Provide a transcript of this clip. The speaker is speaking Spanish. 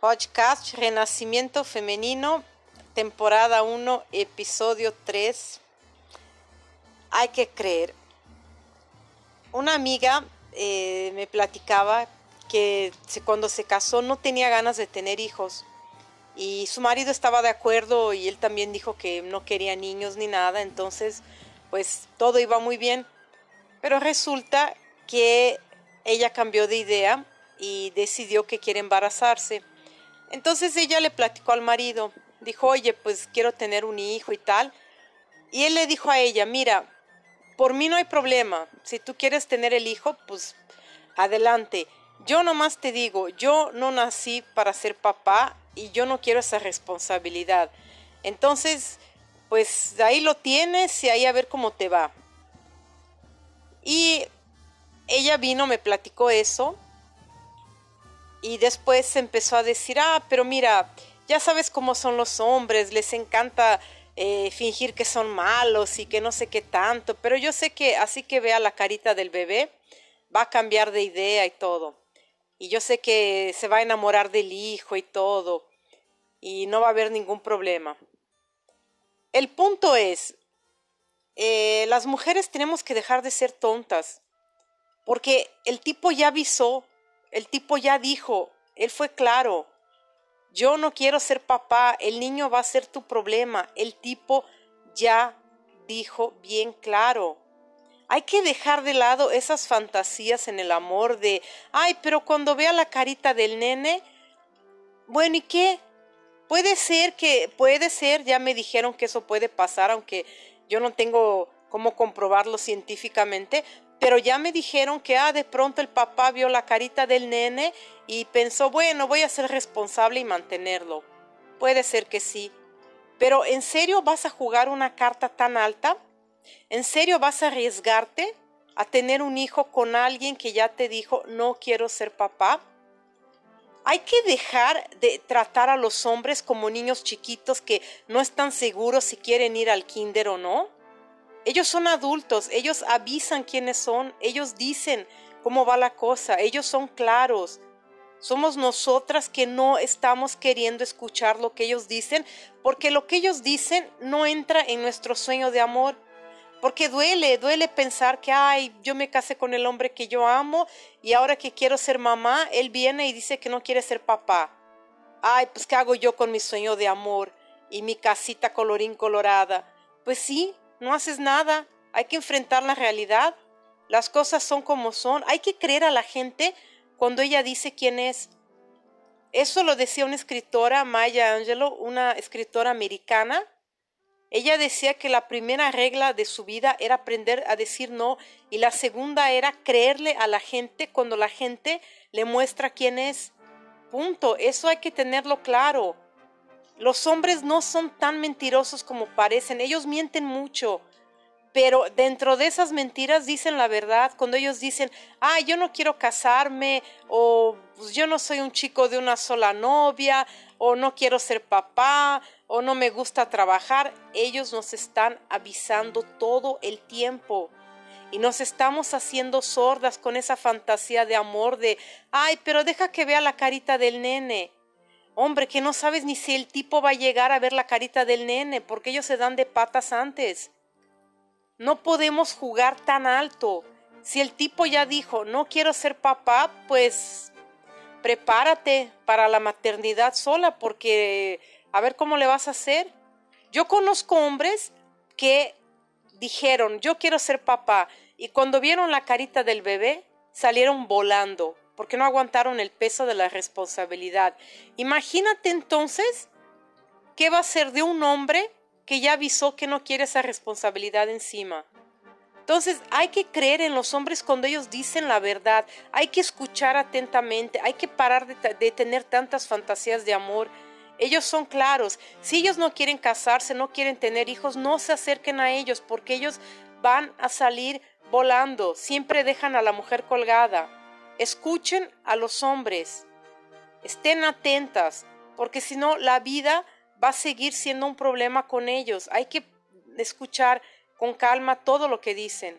Podcast Renacimiento Femenino, temporada 1, episodio 3. Hay que creer. Una amiga eh, me platicaba que cuando se casó no tenía ganas de tener hijos y su marido estaba de acuerdo y él también dijo que no quería niños ni nada, entonces pues todo iba muy bien. Pero resulta que ella cambió de idea y decidió que quiere embarazarse. Entonces ella le platicó al marido, dijo, oye, pues quiero tener un hijo y tal. Y él le dijo a ella, mira, por mí no hay problema, si tú quieres tener el hijo, pues adelante. Yo nomás te digo, yo no nací para ser papá y yo no quiero esa responsabilidad. Entonces, pues ahí lo tienes y ahí a ver cómo te va. Y ella vino, me platicó eso y después empezó a decir, ah, pero mira, ya sabes cómo son los hombres, les encanta eh, fingir que son malos y que no sé qué tanto, pero yo sé que así que vea la carita del bebé, va a cambiar de idea y todo. Y yo sé que se va a enamorar del hijo y todo, y no va a haber ningún problema. El punto es, eh, las mujeres tenemos que dejar de ser tontas, porque el tipo ya avisó el tipo ya dijo, él fue claro, yo no quiero ser papá, el niño va a ser tu problema. El tipo ya dijo bien claro. Hay que dejar de lado esas fantasías en el amor de, ay, pero cuando vea la carita del nene, bueno, ¿y qué? Puede ser que, puede ser, ya me dijeron que eso puede pasar, aunque yo no tengo cómo comprobarlo científicamente, pero ya me dijeron que ah, de pronto el papá vio la carita del nene y pensó, bueno, voy a ser responsable y mantenerlo. Puede ser que sí. Pero ¿en serio vas a jugar una carta tan alta? ¿En serio vas a arriesgarte a tener un hijo con alguien que ya te dijo, no quiero ser papá? Hay que dejar de tratar a los hombres como niños chiquitos que no están seguros si quieren ir al kinder o no. Ellos son adultos, ellos avisan quiénes son, ellos dicen cómo va la cosa, ellos son claros. Somos nosotras que no estamos queriendo escuchar lo que ellos dicen, porque lo que ellos dicen no entra en nuestro sueño de amor. Porque duele, duele pensar que, ay, yo me casé con el hombre que yo amo y ahora que quiero ser mamá, él viene y dice que no quiere ser papá. Ay, pues ¿qué hago yo con mi sueño de amor y mi casita colorín colorada? Pues sí, no haces nada, hay que enfrentar la realidad, las cosas son como son, hay que creer a la gente cuando ella dice quién es. Eso lo decía una escritora, Maya Angelou, una escritora americana. Ella decía que la primera regla de su vida era aprender a decir no y la segunda era creerle a la gente cuando la gente le muestra quién es. Punto. Eso hay que tenerlo claro. Los hombres no son tan mentirosos como parecen, ellos mienten mucho, pero dentro de esas mentiras dicen la verdad. Cuando ellos dicen, ah, yo no quiero casarme, o pues, yo no soy un chico de una sola novia, o no quiero ser papá, o no me gusta trabajar, ellos nos están avisando todo el tiempo. Y nos estamos haciendo sordas con esa fantasía de amor de, ay, pero deja que vea la carita del nene. Hombre, que no sabes ni si el tipo va a llegar a ver la carita del nene, porque ellos se dan de patas antes. No podemos jugar tan alto. Si el tipo ya dijo, no quiero ser papá, pues prepárate para la maternidad sola, porque a ver cómo le vas a hacer. Yo conozco hombres que dijeron, yo quiero ser papá, y cuando vieron la carita del bebé, salieron volando porque no aguantaron el peso de la responsabilidad. Imagínate entonces qué va a ser de un hombre que ya avisó que no quiere esa responsabilidad encima. Entonces hay que creer en los hombres cuando ellos dicen la verdad, hay que escuchar atentamente, hay que parar de, de, tener tantas fantasías de amor. Ellos son claros, si ellos no quieren casarse, no quieren tener hijos, no se acerquen a ellos porque ellos van a salir volando, siempre dejan a la mujer colgada. Escuchen a los hombres, estén atentas, porque si no, la vida va a seguir siendo un problema con ellos. Hay que escuchar con calma todo lo que dicen.